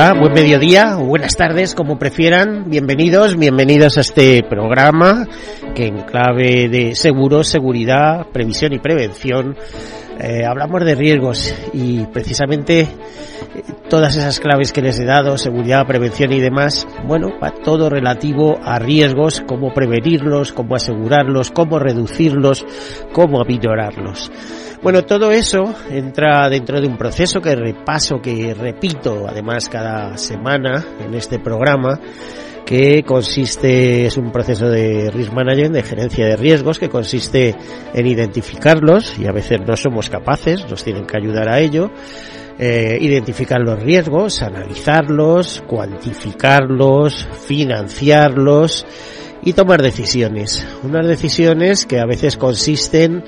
Buen mediodía o buenas tardes, como prefieran. Bienvenidos, bienvenidos a este programa que en clave de seguros, seguridad, previsión y prevención eh, hablamos de riesgos y precisamente todas esas claves que les he dado, seguridad, prevención y demás, bueno, va todo relativo a riesgos, cómo prevenirlos, cómo asegurarlos, cómo reducirlos, cómo aminorarlos. Bueno, todo eso entra dentro de un proceso que repaso, que repito además cada semana en este programa, que consiste, es un proceso de risk management, de gerencia de riesgos, que consiste en identificarlos, y a veces no somos capaces, nos tienen que ayudar a ello, eh, identificar los riesgos, analizarlos, cuantificarlos, financiarlos y tomar decisiones. Unas decisiones que a veces consisten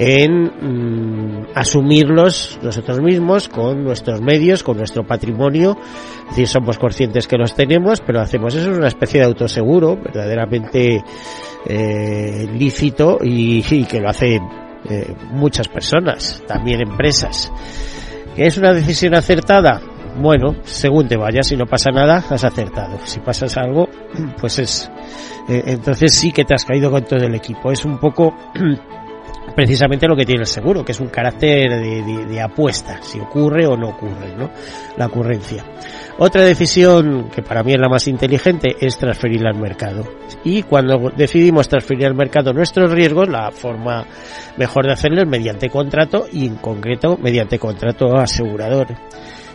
en mm, asumirlos nosotros mismos con nuestros medios, con nuestro patrimonio. Es decir, somos conscientes que los tenemos, pero hacemos eso, es una especie de autoseguro verdaderamente eh, lícito y, que lo hacen eh, muchas personas, también empresas. ¿Es una decisión acertada? Bueno, según te vayas, si no pasa nada, has acertado. Si pasas algo, pues es... Eh, entonces sí que te has caído con todo el equipo. Es un poco precisamente lo que tiene el seguro, que es un carácter de, apuesta, si ocurre o no ocurre, ¿no? La ocurrencia. Otra decisión que para mí es la más inteligente es transferirla al mercado. Y cuando decidimos transferir al mercado nuestros riesgos, la forma mejor de hacerlo es mediante contrato y en concreto mediante contrato asegurador.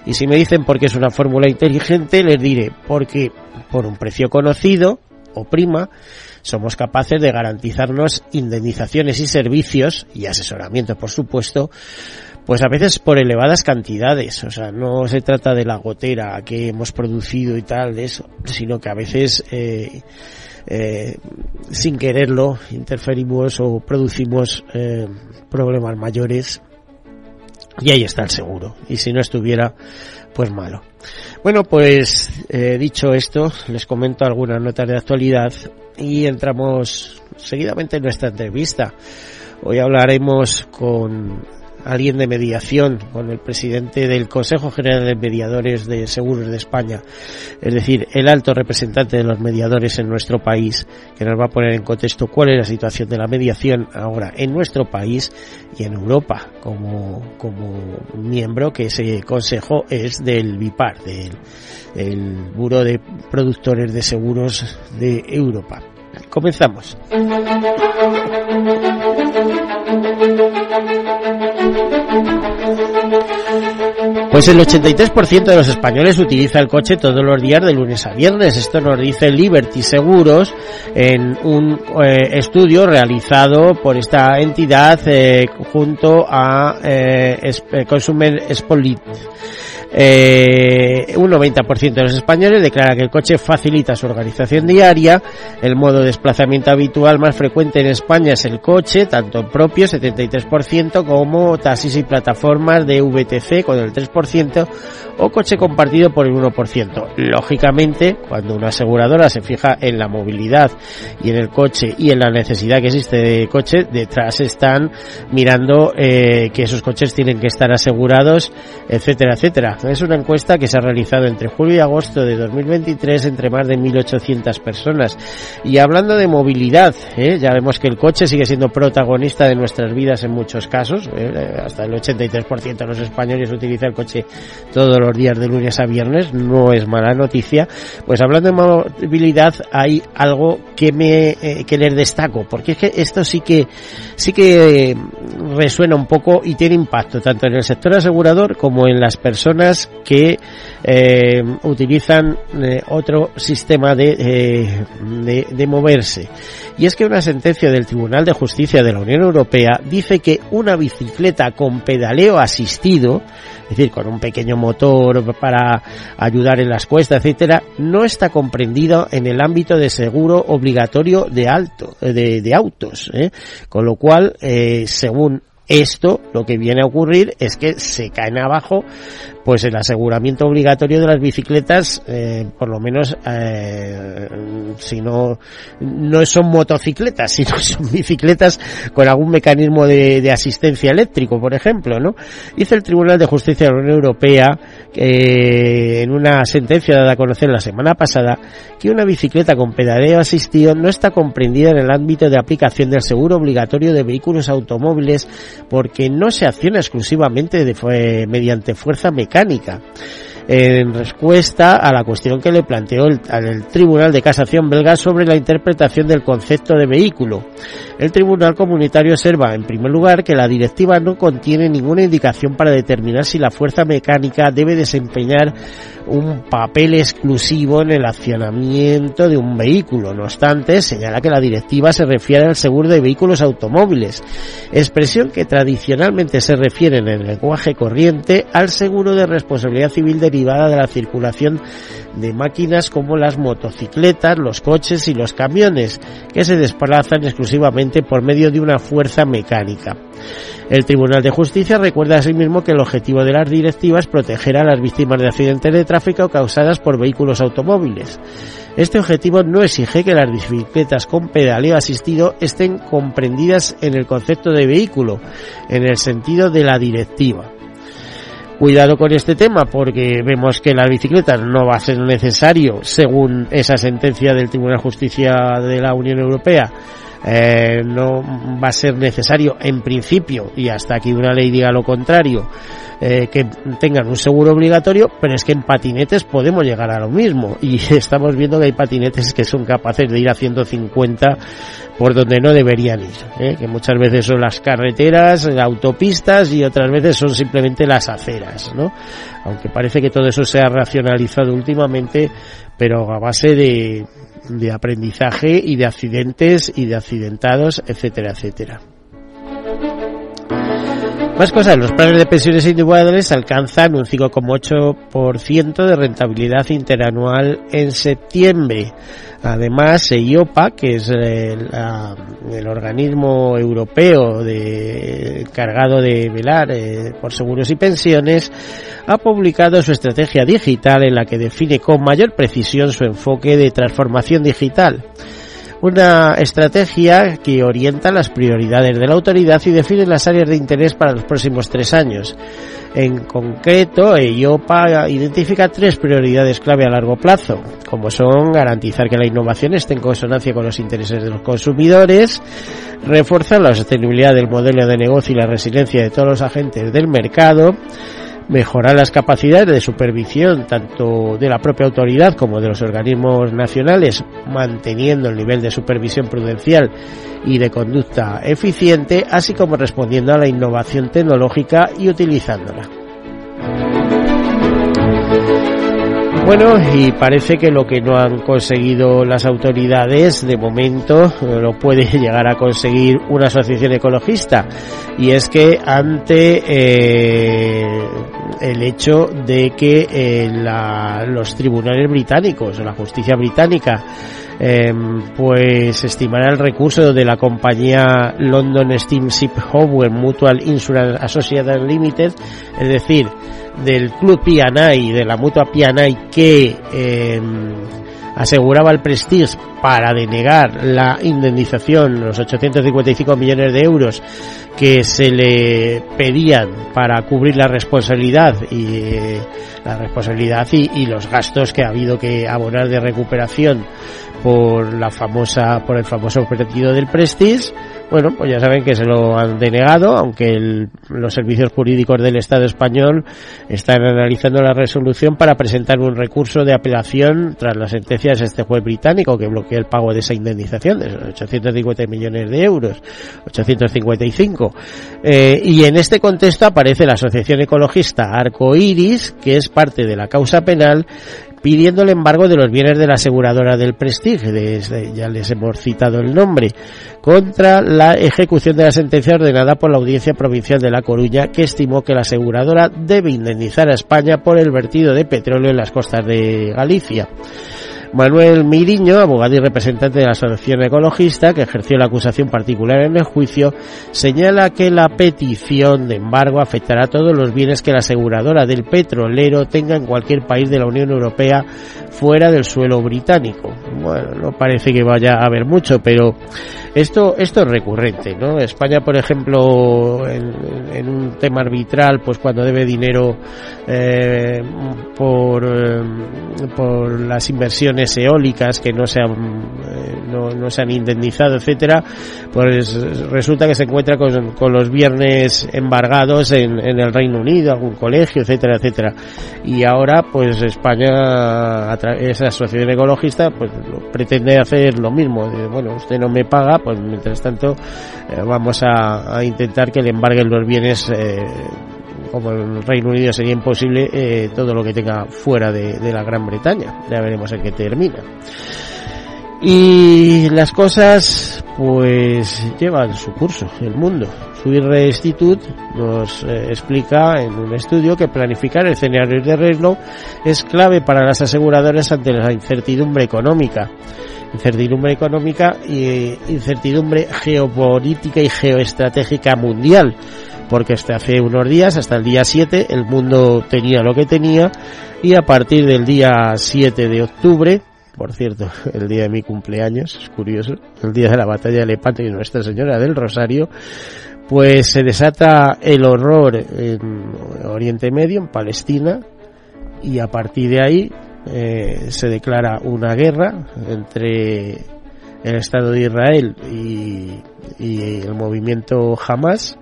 Y si me dicen por qué es una fórmula inteligente, les diré porque por un precio conocido o prima somos capaces de garantizarnos indemnizaciones y servicios y asesoramiento, por supuesto, pues a veces por elevadas cantidades. O sea, no se trata de la gotera que hemos producido y tal, de eso, sino que a veces eh, eh, sin quererlo interferimos o producimos eh, problemas mayores y ahí está el seguro. Y si no estuviera, pues malo. Bueno, pues dicho esto, les comento algunas notas de actualidad y entramos seguidamente en nuestra entrevista. Hoy hablaremos con alguien de mediación, con el presidente del Consejo General de Mediadores de Seguros de España, es decir, el alto representante de los mediadores en nuestro país, que nos va a poner en contexto cuál es la situación de la mediación ahora en nuestro país y en Europa, como, como miembro que ese consejo es del BIPAR, del el Buro de Productores de Seguros de Europa. Comenzamos. Pues el 83% de los españoles utiliza el coche todos los días de lunes a viernes. Esto nos dice Liberty Seguros en un eh, estudio realizado por esta entidad eh, junto a eh, Consumer Spolit. Eh, un 90% de los españoles declara que el coche facilita su organización diaria. El modo de desplazamiento habitual más frecuente en España es el coche, tanto propio, 73%, como taxis y plataformas de VTC con el 3%, o coche compartido por el 1%. Lógicamente, cuando una aseguradora se fija en la movilidad y en el coche y en la necesidad que existe de coche, detrás están mirando eh, que esos coches tienen que estar asegurados, etcétera, etcétera. Es una encuesta que se ha realizado entre julio y agosto de 2023 entre más de 1.800 personas. Y hablando de movilidad, ¿eh? ya vemos que el coche sigue siendo protagonista de nuestras vidas en muchos casos. ¿eh? Hasta el 83% de los españoles utiliza el coche todos los días de lunes a viernes. No es mala noticia. Pues hablando de movilidad, hay algo que me eh, que les destaco, porque es que esto sí que sí que resuena un poco y tiene impacto tanto en el sector asegurador como en las personas que eh, utilizan eh, otro sistema de, eh, de, de moverse. Y es que una sentencia del Tribunal de Justicia de la Unión Europea dice que una bicicleta con pedaleo asistido es decir, con un pequeño motor para ayudar en las cuestas, etcétera, no está comprendido en el ámbito de seguro obligatorio de alto, de, de autos, con lo cual, según esto lo que viene a ocurrir es que se caen abajo pues el aseguramiento obligatorio de las bicicletas, eh, por lo menos eh, si no, no son motocicletas, sino son bicicletas con algún mecanismo de, asistencia eléctrico, por ejemplo, ¿no? Dice el Tribunal de Justicia de la Unión Europea eh, en una sentencia dada a conocer la semana pasada que una bicicleta con pedaleo asistido no está comprendida en el ámbito de aplicación del seguro obligatorio de vehículos automóviles porque no se acciona exclusivamente de, mediante fuerza mecánica mecánica en respuesta a la cuestión que le planteó el, Tribunal de Casación belga sobre la interpretación del concepto de vehículo. El Tribunal Comunitario observa, en primer lugar, que la directiva no contiene ninguna indicación para determinar si la fuerza mecánica debe desempeñar un papel exclusivo en el accionamiento de un vehículo. No obstante, señala que la directiva se refiere al seguro de vehículos automóviles, expresión que tradicionalmente se refiere en el lenguaje corriente al seguro de responsabilidad civil de la circulación de máquinas como las motocicletas, los coches y los camiones, que se desplazan exclusivamente por medio de una fuerza mecánica. El Tribunal de Justicia recuerda asimismo que el objetivo de las directivas es proteger a las víctimas de accidentes de tráfico causadas por vehículos automóviles. Este objetivo no exige que las bicicletas con pedaleo asistido estén comprendidas en el concepto de vehículo, en el sentido de la directiva. Cuidado con este tema porque vemos que las bicicletas no va a ser necesario, según esa sentencia del Tribunal de Justicia de la Unión Europea, eh, no va a ser necesario en principio y hasta que una ley diga lo contrario eh, que tengan un seguro obligatorio pero es que en patinetes podemos llegar a lo mismo y estamos viendo que hay patinetes que son capaces de ir a 150 por donde no deberían ir ¿eh? que muchas veces son las carreteras autopistas y otras veces son simplemente las aceras ¿no? aunque parece que todo eso se ha racionalizado últimamente pero a base de, de aprendizaje y de accidentes y de accidentados, etcétera, etcétera. Más cosas, los planes de pensiones individuales alcanzan un 5,8% de rentabilidad interanual en septiembre. Además, EIOPA, que es el, el organismo europeo de, encargado de velar eh, por seguros y pensiones, ha publicado su estrategia digital en la que define con mayor precisión su enfoque de transformación digital una estrategia que orienta las prioridades de la autoridad y define las áreas de interés para los próximos tres años. En concreto, EIOPA identifica tres prioridades clave a largo plazo, como son garantizar que la innovación esté en consonancia con los intereses de los consumidores, reforzar la sostenibilidad del modelo de negocio y la resiliencia de todos los agentes del mercado, mejorar las capacidades de supervisión tanto de la propia autoridad como de los organismos nacionales, manteniendo el nivel de supervisión prudencial y de conducta eficiente, así como respondiendo a la innovación tecnológica y utilizándola. Bueno, y parece que lo que no han conseguido las autoridades de momento lo puede llegar a conseguir una asociación ecologista. Y es que ante eh, el hecho de que eh, la, los tribunales británicos, la justicia británica, eh, pues estimará el recurso de la compañía London Steamship Howard Mutual Insurance Associated Limited, es decir, del club P&I, de la mutua P&I que eh, aseguraba el Prestige para denegar la indemnización, los 855 millones de euros que se le pedían para cubrir la responsabilidad y eh, la responsabilidad y, los gastos que ha habido que abonar de recuperación por la famosa por el famoso partido del Prestige bueno, pues ya saben que se lo han denegado, aunque los servicios jurídicos del Estado español están analizando la resolución para presentar un recurso de apelación tras las sentencias de este juez británico que bloquea el pago de esa indemnización de 850 millones de euros, 855. Eh, y en este contexto aparece la Asociación Ecologista Arco Iris, que es parte de la causa penal pidiendo el embargo de los bienes de la aseguradora del Prestige, de, ya les hemos citado el nombre, contra la ejecución de la sentencia ordenada por la Audiencia Provincial de La Coruña, que estimó que la aseguradora debe indemnizar a España por el vertido de petróleo en las costas de Galicia. Manuel Miriño, abogado y representante de la Asociación Ecologista, que ejerció la acusación particular en el juicio, señala que la petición de embargo afectará a todos los bienes que la aseguradora del petrolero tenga en cualquier país de la Unión Europea fuera del suelo británico. Bueno, no parece que vaya a haber mucho, pero esto, esto es recurrente, ¿no? España, por ejemplo, en, un tema arbitral, pues cuando debe dinero eh, por, eh, por las inversiones eólicas que no se han, eh, no, no, se han indemnizado, etcétera, pues resulta que se encuentra con, con los viernes embargados en, en, el Reino Unido, algún colegio, etcétera, etcétera. Y ahora, pues España, esa asociación ecologista, pues pretende hacer lo mismo. bueno, usted no me paga, pues mientras tanto eh, vamos a, intentar que le embarguen los bienes eh, como en el Reino Unido sería imposible eh, todo lo que tenga fuera de, la Gran Bretaña ya veremos en qué termina y las cosas pues llevan su curso el mundo. Suirre Institute nos explica en un estudio que planificar el escenario de riesgo es clave para las aseguradoras ante la incertidumbre económica. Incertidumbre económica y incertidumbre geopolítica y geoestratégica mundial. Porque hasta hace unos días, hasta el día 7, el mundo tenía lo que tenía y a partir del día 7 de octubre, por cierto, el día de mi cumpleaños, es curioso, el día de la batalla de Lepanto y Nuestra Señora del Rosario, pues se desata el horror en Oriente Medio, en Palestina, y a partir de ahí eh, se declara una guerra entre el Estado de Israel y, y el movimiento Hamas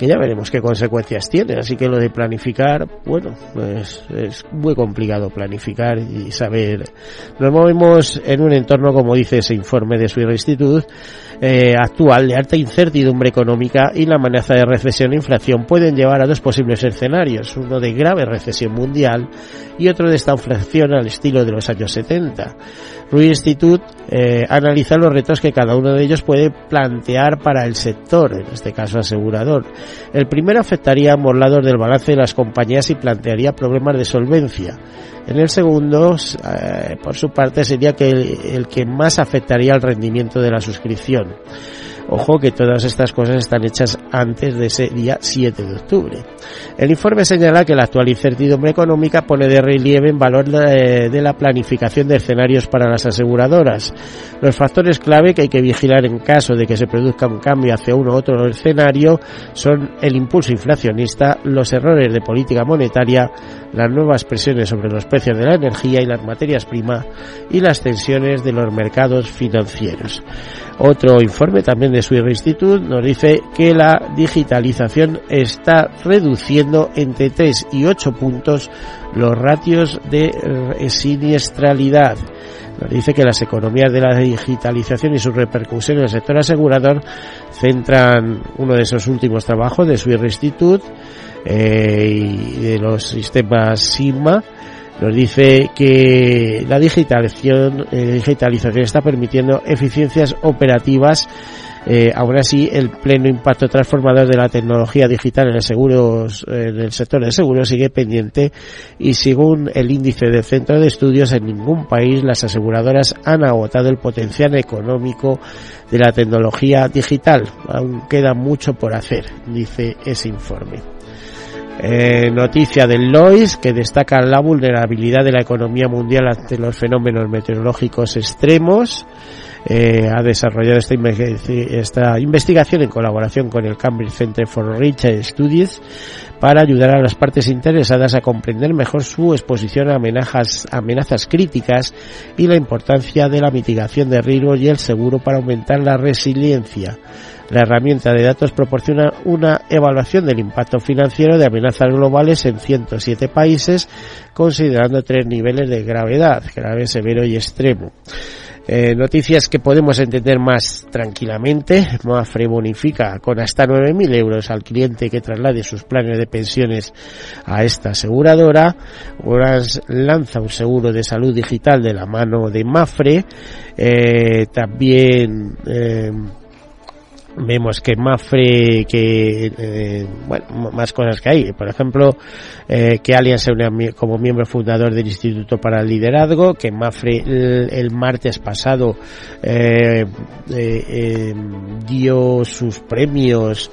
que ya veremos qué consecuencias tiene. Así que lo de planificar, bueno, pues es muy complicado planificar y saber. Nos movemos en un entorno, como dice ese informe de su instituto, eh, actual de alta incertidumbre económica y la amenaza de recesión e inflación pueden llevar a dos posibles escenarios, uno de grave recesión mundial y otro de esta inflación al estilo de los años 70. Rui Institute eh, analiza los retos que cada uno de ellos puede plantear para el sector, en este caso asegurador. El primero afectaría a ambos lados del balance de las compañías y plantearía problemas de solvencia. En el segundo, eh, por su parte, sería el que más afectaría al rendimiento de la suscripción. Ojo que todas estas cosas están hechas antes de ese día 7 de octubre. El informe señala que la actual incertidumbre económica pone de relieve en valor de, la planificación de escenarios para las aseguradoras. Los factores clave que hay que vigilar en caso de que se produzca un cambio hacia uno u otro escenario son el impulso inflacionista, los errores de política monetaria, las nuevas presiones sobre los precios de la energía y las materias primas y las tensiones de los mercados financieros. Otro informe también de Swiss Institute nos dice que la digitalización está reduciendo entre 3 y 8 puntos los ratios de siniestralidad. Nos dice que las economías de la digitalización y su repercusión en el sector asegurador centran uno de esos últimos trabajos de Swiss Institute eh, y de los sistemas SIGMA nos dice que la digitalización, eh, digitalización está permitiendo eficiencias operativas eh, aún así, el pleno impacto transformador de la tecnología digital en el, seguros, en el sector del seguro sigue pendiente y según el índice del Centro de Estudios, en ningún país las aseguradoras han agotado el potencial económico de la tecnología digital. Aún queda mucho por hacer, dice ese informe. Eh, noticia del Lois que destaca la vulnerabilidad de la economía mundial ante los fenómenos meteorológicos extremos. eh, ha desarrollado esta, investigación en colaboración con el Cambridge Center for Research Studies para ayudar a las partes interesadas a comprender mejor su exposición a amenazas, amenazas críticas y la importancia de la mitigación de riesgos y el seguro para aumentar la resiliencia. La herramienta de datos proporciona una evaluación del impacto financiero de amenazas globales en 107 países, considerando tres niveles de gravedad, grave, severo y extremo. Eh, noticias que podemos entender más tranquilamente. Mafre bonifica con hasta 9.000 euros al cliente que traslade sus planes de pensiones a esta aseguradora. Orange lanza un seguro de salud digital de la mano de Mafre. Eh, también eh, vemos que Mafre, que, eh, bueno, más cosas que hay. Por ejemplo, eh, que Allianz se une como miembro fundador del Instituto para el Liderazgo, que Mafre el, martes pasado eh, eh, dio sus premios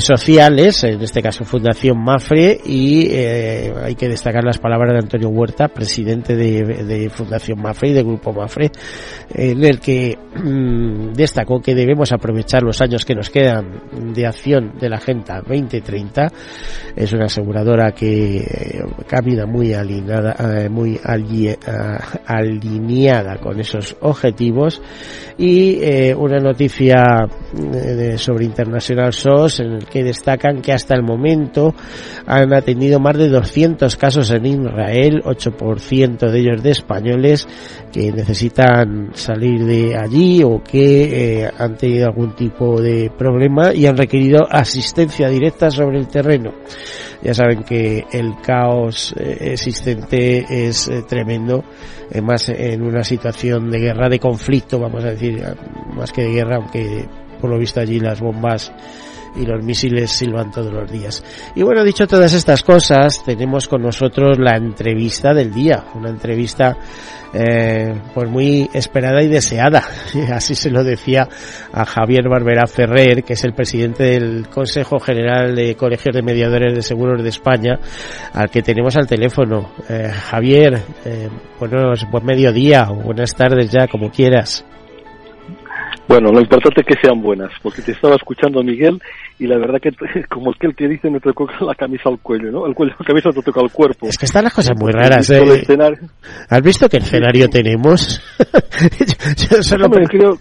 sociales, en este caso Fundación Mafre, y hay que destacar las palabras de Antonio Huerta, presidente de, Fundación Mafre y de Grupo Mafre, en el que mm, destacó que debemos aprovechar los años que nos quedan de acción de la Agenda 2030. Es una aseguradora que eh, camina muy alineada, eh, muy eh, alineada con esos objetivos. Y una noticia sobre International SOS en el que destacan que hasta el momento han atendido más de 200 casos en Israel, 8% de ellos de españoles que necesitan salir de allí o que han tenido algún tipo de problema y han requerido asistencia directa sobre el terreno. Ya saben que el caos eh, existente es eh, tremendo, más en una situación de guerra, de conflicto, vamos a decir, más que de guerra, aunque por lo visto allí las bombas y los misiles silban todos los días. Y bueno, dicho todas estas cosas, tenemos con nosotros la entrevista del día, una entrevista eh, pues muy esperada y deseada. Así se lo decía a Javier Barbera Ferrer, que es el presidente del Consejo General de Colegios de Mediadores de Seguros de España, al que tenemos al teléfono. Eh, Javier, eh, buenos, buen mediodía buenas tardes ya, como quieras. Bueno, lo importante es que sean buenas, porque te estaba escuchando Miguel y la verdad que como aquel que dice me tocó la camisa al cuello, ¿no? El cuello la camisa te toca al cuerpo. Es que están las cosas muy raras, ¿eh? ¿Has visto qué escenario tenemos? yo, solo creo,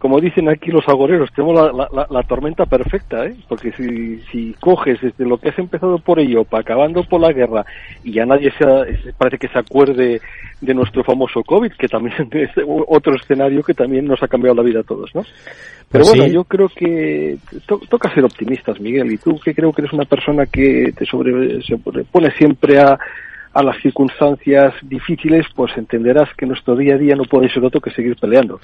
como dicen aquí los agoreros, tenemos la, la, tormenta perfecta, ¿eh? Porque si, si coges desde lo que has empezado por ello, para acabando por la guerra, y ya nadie se, parece que se acuerde de nuestro famoso COVID, que también es otro escenario que también nos ha cambiado la vida a todos, ¿no? Pero pues bueno, yo creo que toca ser optimistas, Miguel, y tú que creo que eres una persona que te sobre, se pone siempre a a las circunstancias difíciles, pues entenderás que nuestro día a día no puede ser otro que seguir peleando.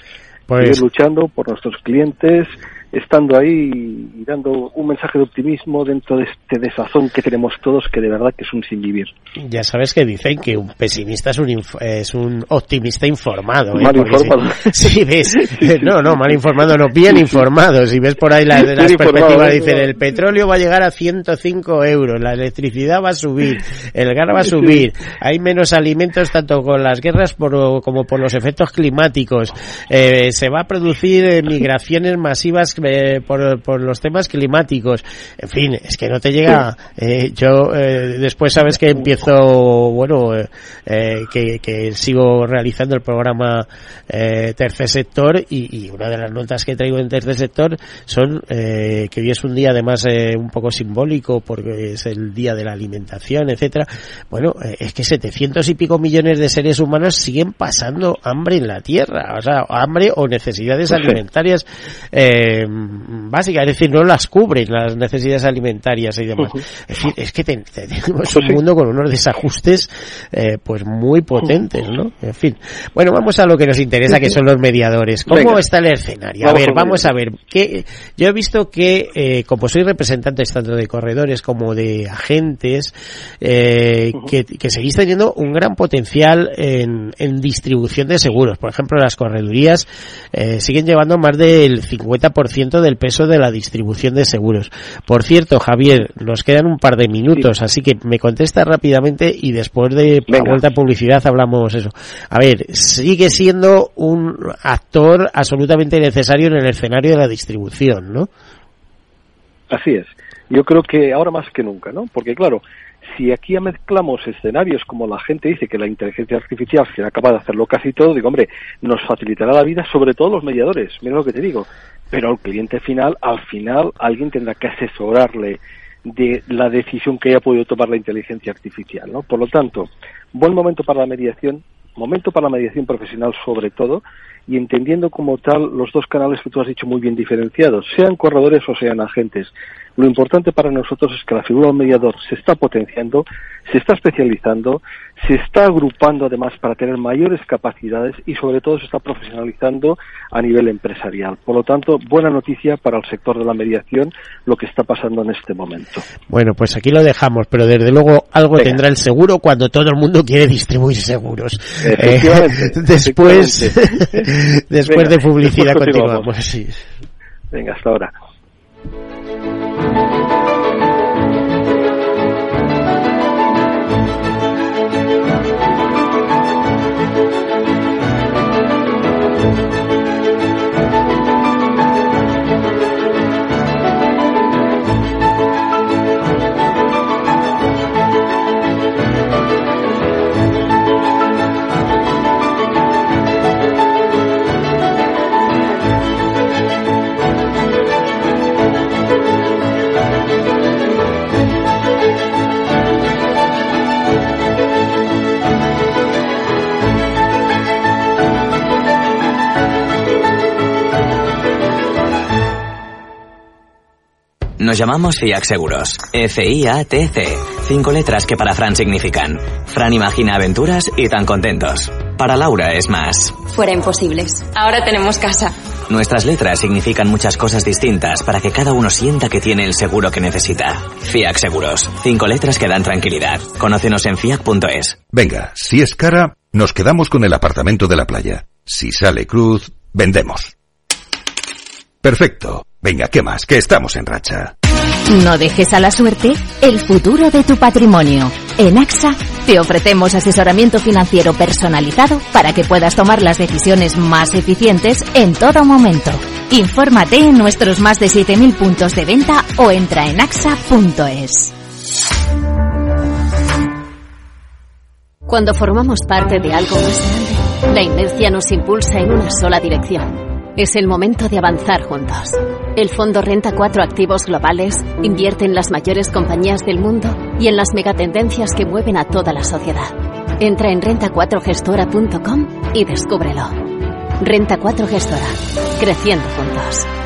Pues... Seguir luchando por nuestros clientes, estando ahí y dando un mensaje de optimismo dentro de este desazón que tenemos todos, que de verdad que es un sin vivir. Ya sabes que dicen que un pesimista es un, es un optimista informado. ¿eh? Mal informado. Si, ves, no, no, mal informado, no, bien informado. Si ves por ahí las perspectivas, dicen el petróleo va a llegar a 105 euros, la electricidad va a subir, el gas va a subir, hay menos alimentos tanto con las guerras por, como por los efectos climáticos, eh, se va a producir migraciones masivas eh, por, por, los temas climáticos. En fin, es que no te llega. Eh, yo eh, después sabes que empiezo, bueno, eh, que, que, sigo realizando el programa Tercer Sector y, y, una de las notas que traigo en Tercer Sector son que hoy es un día además un poco simbólico porque es el día de la alimentación, etcétera. Bueno, es que 700 y pico millones de seres humanos siguen pasando hambre en la Tierra, o sea, hambre o necesidades pues alimentarias eh, básicas, es decir, no las cubren las necesidades alimentarias y demás. Es decir, es que tenemos un mundo con unos desajustes eh, pues muy potentes, ¿no? En fin. Bueno, vamos a lo que nos interesa, que son los mediadores. ¿Cómo está el escenario? A ver, vamos a ver. Que, yo he visto que, eh, como soy representante tanto de corredores como de agentes, eh, que, que seguís teniendo un gran potencial en, distribución de seguros. Por ejemplo, las corredurías siguen llevando más del 50% 50% del peso de la distribución de seguros. Por cierto, Javier, nos quedan un par de minutos, así que me contesta rápidamente y después de la vuelta a publicidad hablamos eso. A ver, sigue siendo un actor absolutamente necesario en el escenario de la distribución, ¿no? Así es. Yo creo que ahora más que nunca, ¿no? Porque claro, si aquí mezclamos escenarios como la gente dice que la inteligencia artificial será capaz de hacerlo casi todo, digo, hombre, nos facilitará la vida, sobre todo los mediadores, mira lo que te digo. Pero al cliente final, al final, alguien tendrá que asesorarle de la decisión que haya podido tomar la inteligencia artificial, ¿no? Por lo tanto, buen momento para la mediación, momento para la mediación profesional sobre todo, y entendiendo como tal los dos canales que tú has dicho muy bien diferenciados, sean corredores o sean agentes. Lo importante para nosotros es que la figura del mediador se está potenciando, se está especializando, se está agrupando además para tener mayores capacidades y sobre todo se está profesionalizando a nivel empresarial. Por lo tanto, buena noticia para el sector de la mediación lo que está pasando en este momento. Bueno, pues aquí lo dejamos, pero desde luego algo tendrá el seguro cuando todo el mundo quiere distribuir seguros. Eh, después después de publicidad continuamos. Venga, hasta ahora. Nos llamamos FIAC Seguros. F-I-A-T-C. Cinco letras que para Fran significan. Fran imagina aventuras y tan contentos. Para Laura es más. Fuera imposibles. Ahora tenemos casa. Nuestras letras significan muchas cosas distintas para que cada uno sienta que tiene el seguro que necesita. FIAC Seguros. Cinco letras que dan tranquilidad. Conócenos en fiac.es. Venga, si es cara, nos quedamos con el apartamento de la playa. Si sale cruz, vendemos. Perfecto. Venga, ¿qué más? Que estamos en racha. No dejes a la suerte el futuro de tu patrimonio. En AXA te ofrecemos asesoramiento financiero personalizado para que puedas tomar las decisiones más eficientes en todo momento. Infórmate en nuestros más de 7.000 puntos de venta o entra en axa.es. Cuando formamos parte de algo más grande, la inercia nos impulsa en una sola dirección es el momento de avanzar juntos. El fondo renta cuatro activos globales, invierte en las mayores compañías del mundo y en las megatendencias que mueven a toda la sociedad. Entra en renta4gestora.com y descúbrelo. Renta 4 Gestora. Creciendo juntos.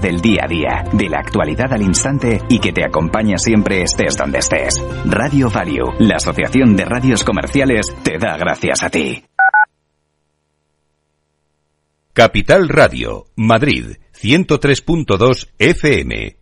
del día a día, de la actualidad al instante y que te acompaña siempre estés donde estés. Radio Value, la Asociación de Radios Comerciales, te da gracias a ti. Capital Radio, Madrid, 103.2 FM.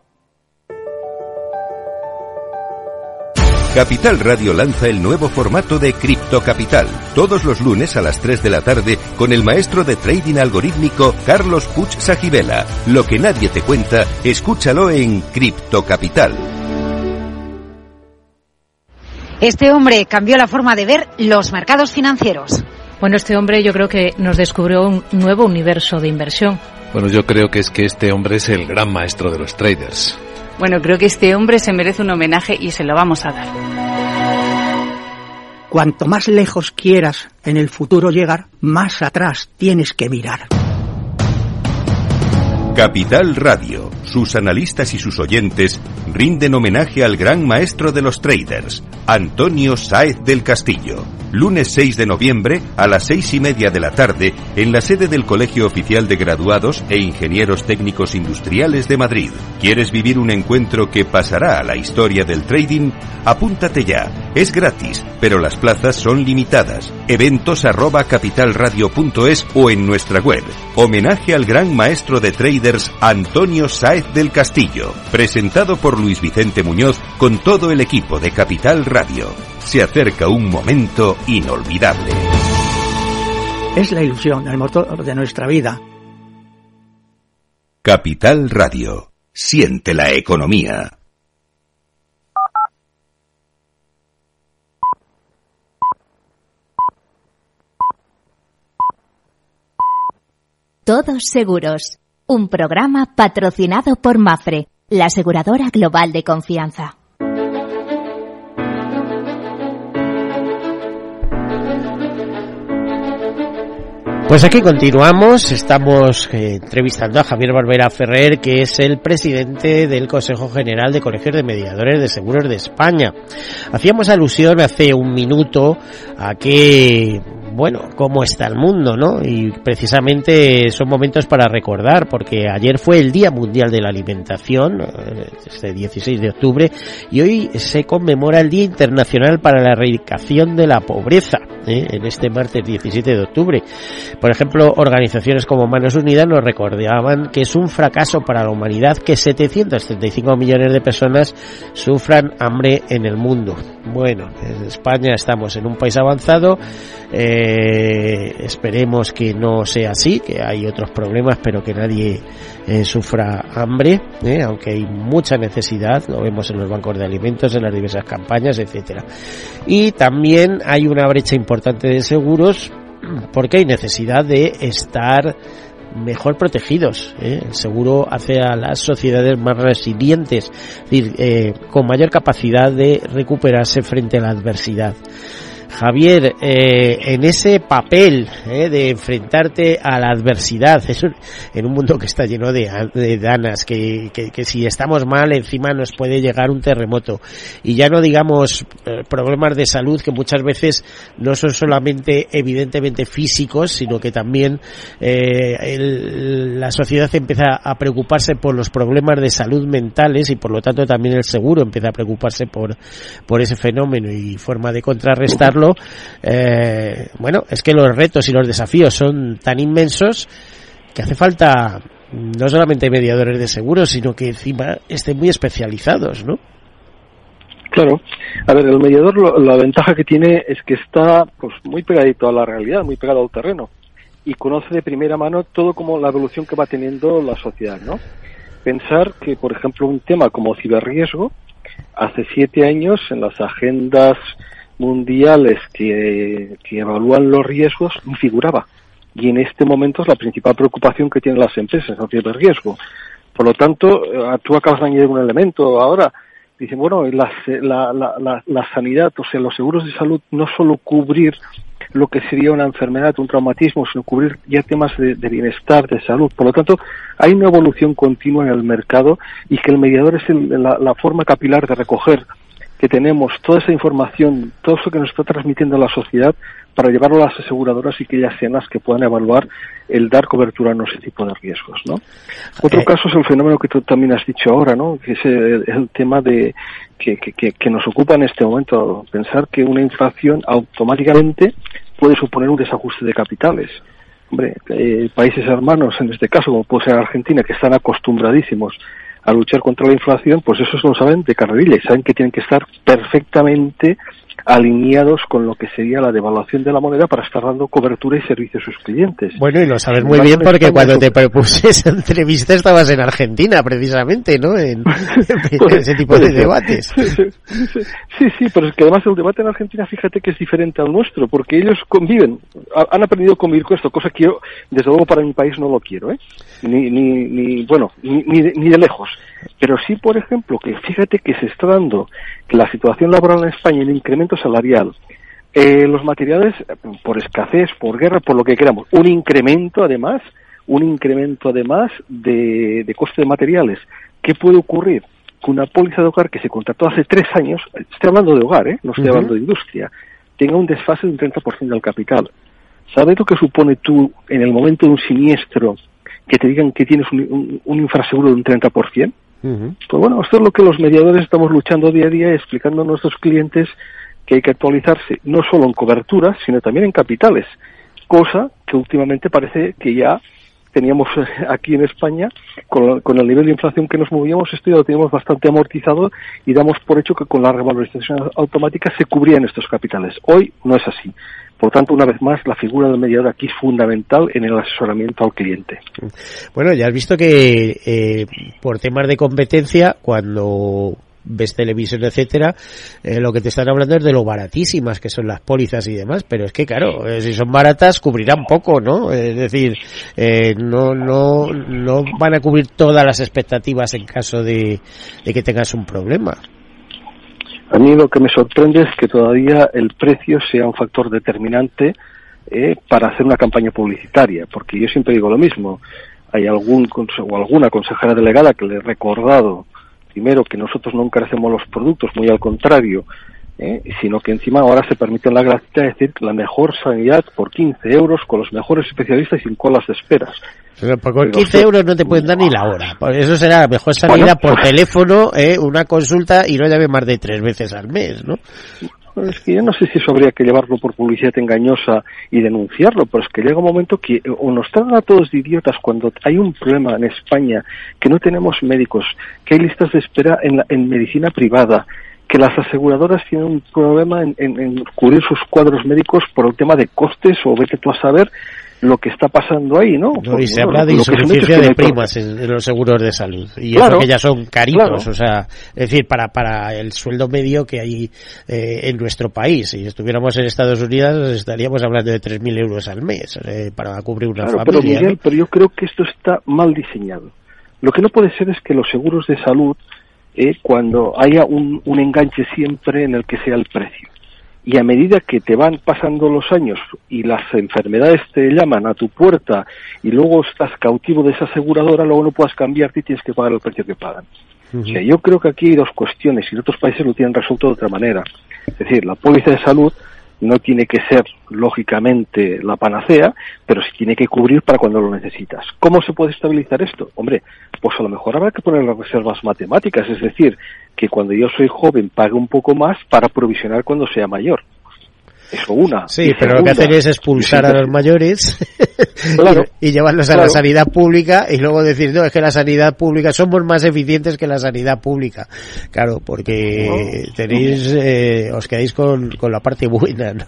Capital Radio lanza el nuevo formato de Cripto Capital, todos los lunes a las 3 de la tarde con el maestro de trading algorítmico Carlos Puch Sajibela. Lo que nadie te cuenta, escúchalo en Cripto Capital. Este hombre cambió la forma de ver los mercados financieros. Bueno, este hombre yo creo que nos descubrió un nuevo universo de inversión. Bueno, yo creo que es que este hombre es el gran maestro de los traders. Bueno, creo que este hombre se merece un homenaje y se lo vamos a dar. Cuanto más lejos quieras en el futuro llegar, más atrás tienes que mirar. Capital Radio, sus analistas y sus oyentes rinden homenaje al gran maestro de los traders, Antonio Sáez del Castillo. Lunes 6 de noviembre a las seis y media de la tarde en la sede del Colegio Oficial de Graduados e Ingenieros Técnicos Industriales de Madrid. ¿Quieres vivir un encuentro que pasará a la historia del trading? Apúntate ya. Es gratis, pero las plazas son limitadas. Eventos arroba capitalradio.es o en nuestra web. Homenaje al gran maestro de Antonio Sáez del Castillo. Presentado por Luis Vicente Muñoz con todo el equipo de Capital Radio. Se acerca un momento inolvidable. Es la ilusión, el motor de nuestra vida. Capital Radio. Siente la economía. Todos Seguros, un programa patrocinado por Mafre, la aseguradora global de confianza. Pues aquí continuamos, estamos eh, entrevistando a Javier Barbera Ferrer, que es el presidente del Consejo General de Colegios de Mediadores de Seguros de España. Hacíamos alusión hace un minuto a que bueno, cómo está el mundo, ¿no? Y precisamente son momentos para recordar, porque ayer fue el Día Mundial de la Alimentación, eh, este 16 de octubre, y hoy se conmemora el Día Internacional para la Erradicación de la Pobreza, ¿eh? en este martes 17 de octubre. Por ejemplo, organizaciones como Manos Unidas nos recordaban que es un fracaso para la humanidad que 735 millones de personas sufran hambre en el mundo. Bueno, en España estamos en un país avanzado, eh, esperemos que no sea así, que hay otros problemas, pero que nadie eh, sufra hambre, eh, aunque hay mucha necesidad, lo vemos en los bancos de alimentos, en las diversas campañas, etcétera. Y también hay una brecha importante de seguros porque hay necesidad de estar mejor protegidos. El seguro hace a las sociedades más resilientes, es decir, con mayor capacidad de recuperarse frente a la adversidad. Javier, eh, en ese papel eh, de enfrentarte a la adversidad, en un mundo que está lleno de, danas, que, si estamos mal encima nos puede llegar un terremoto. Y ya no digamos eh, problemas de salud que muchas veces no son solamente evidentemente físicos, sino que también la sociedad empieza a preocuparse por los problemas de salud mentales y por lo tanto también el seguro empieza a preocuparse por, por ese fenómeno y forma de contrarrestarlo eh, bueno, es que los retos y los desafíos son tan inmensos que hace falta no solamente mediadores de seguros, sino que encima estén muy especializados, ¿no? Claro. A ver, el mediador la ventaja que tiene es que está pues muy pegadito a la realidad, muy pegado al terreno y conoce de primera mano todo como la evolución que va teniendo la sociedad, ¿no? Pensar que, por ejemplo, un tema como ciberriesgo, hace siete años en las agendas mundiales que, evalúan los riesgos figuraba. Y en este momento es la principal preocupación que tienen las empresas, el riesgo. Por lo tanto, eh, tú acabas de añadir un elemento ahora. Dicen, bueno, la, la, la, la sanidad, o sea, los seguros de salud, no solo cubrir lo que sería una enfermedad, un traumatismo, sino cubrir ya temas de, bienestar, de salud. Por lo tanto, hay una evolución continua en el mercado y que el mediador es la, la, forma capilar de recoger que tenemos toda esa información, todo eso que nos está transmitiendo la sociedad para llevarlo a las aseguradoras y que ellas sean las que puedan evaluar el dar cobertura a ese tipo de riesgos, ¿no? Otro eh. caso es el fenómeno que tú también has dicho ahora, ¿no? Que es el, tema de que, que, que, nos ocupa en este momento, pensar que una inflación automáticamente puede suponer un desajuste de capitales. Hombre, eh, países hermanos, en este caso, como puede ser Argentina, que están acostumbradísimos a luchar contra la inflación, pues eso lo saben de carrerilla saben que tienen que estar perfectamente alineados con lo que sería la devaluación de la moneda para estar dando cobertura y servicio a sus clientes. Bueno, y lo sabes muy bien porque cuando te propuse esa entrevista estabas en Argentina, precisamente, ¿no? En, ese tipo de debates. Sí, sí, pero es que además el debate en Argentina, fíjate que es diferente al nuestro, porque ellos conviven, han aprendido a convivir con esto, cosa que yo, desde luego, para mi país no lo quiero, ¿eh? Ni, ni, ni bueno, ni, ni, ni de lejos. Pero sí, por ejemplo, que fíjate que se está dando la situación laboral en España, el incremento salarial, Eh, los materiales, por escasez, por guerra, por lo que queramos, un incremento además, un incremento además de, de coste de materiales. ¿Qué puede ocurrir? Que una póliza de hogar que se contrató hace tres años, estoy hablando de hogar, ¿eh? no estoy hablando de industria, tenga un desfase de un 30% del capital. ¿Sabes lo que supone tú en el momento de un siniestro que te digan que tienes un, un, infraseguro de un 30%? Pues bueno, esto es lo que los mediadores estamos luchando día a día, explicando a nuestros clientes que hay que actualizarse no solo en coberturas, sino también en capitales, cosa que últimamente parece que ya teníamos aquí en España, con, con, el nivel de inflación que nos movíamos, esto ya lo teníamos bastante amortizado y damos por hecho que con la revalorización automática se cubrían estos capitales. Hoy no es así. Por tanto, una vez más, la figura del mediador aquí es fundamental en el asesoramiento al cliente. Bueno, ya has visto que eh, por temas de competencia, cuando ves televisión, etcétera, eh, lo que te están hablando es de lo baratísimas que son las pólizas y demás, pero es que claro, eh, si son baratas cubrirán poco, ¿no? Es decir, eh, no, no, no van a cubrir todas las expectativas en caso de, de que tengas un problema. A mí lo que me sorprende es que todavía el precio sea un factor determinante eh, para hacer una campaña publicitaria, porque yo siempre digo lo mismo. Hay algún o alguna consejera delegada que le he recordado primero que nosotros no encarecemos los productos, muy al contrario, ¿eh? sino que encima ahora se permite la gracia de decir la mejor sanidad por 15 euros con los mejores especialistas y sin colas de esperas. Pero por 15 euros no te pueden dar ni la hora. Eso será mejor sanidad por teléfono, ¿eh? una consulta y no llame más de tres veces al mes, ¿no? Es que yo no sé si eso habría que llevarlo por publicidad engañosa y denunciarlo, pero es que llega un momento que o nos tratan a todos de idiotas cuando hay un problema en España, que no tenemos médicos, que hay listas de espera en, en medicina privada, que las aseguradoras tienen un problema en, en, cubrir sus cuadros médicos por el tema de costes o vete tú a saber lo que está pasando ahí, ¿no? y se habla de insuficiencia de primas en, los seguros de salud. Y eso que ya son caritos, o sea, es decir, para, para el sueldo medio que hay eh, en nuestro país. Si estuviéramos en Estados Unidos estaríamos hablando de 3.000 euros al mes eh, para cubrir una familia. Pero, Miguel, pero yo creo que esto está mal diseñado. Lo que no puede ser es que los seguros de salud, eh, cuando haya un, un enganche siempre en el que sea el precio y a medida que te van pasando los años y las enfermedades te llaman a tu puerta y luego estás cautivo de esa aseguradora, luego no puedas cambiarte y tienes que pagar el precio que pagan. O sea, yo creo que aquí hay dos cuestiones y en otros países lo tienen resuelto de otra manera. Es decir, la póliza de salud no tiene que ser, lógicamente, la panacea, pero sí tiene que cubrir para cuando lo necesitas. ¿Cómo se puede estabilizar esto? Hombre, pues a lo mejor habrá que poner las reservas matemáticas, es decir, que cuando yo soy joven pague un poco más para provisionar cuando sea mayor. Eso una. Sí, pero lo que hacen es expulsar a los mayores y, llevarlos a la sanidad pública y luego decir, no, es que la sanidad pública, somos más eficientes que la sanidad pública. Claro, porque tenéis, eh, os quedáis con, con la parte buena, ¿no?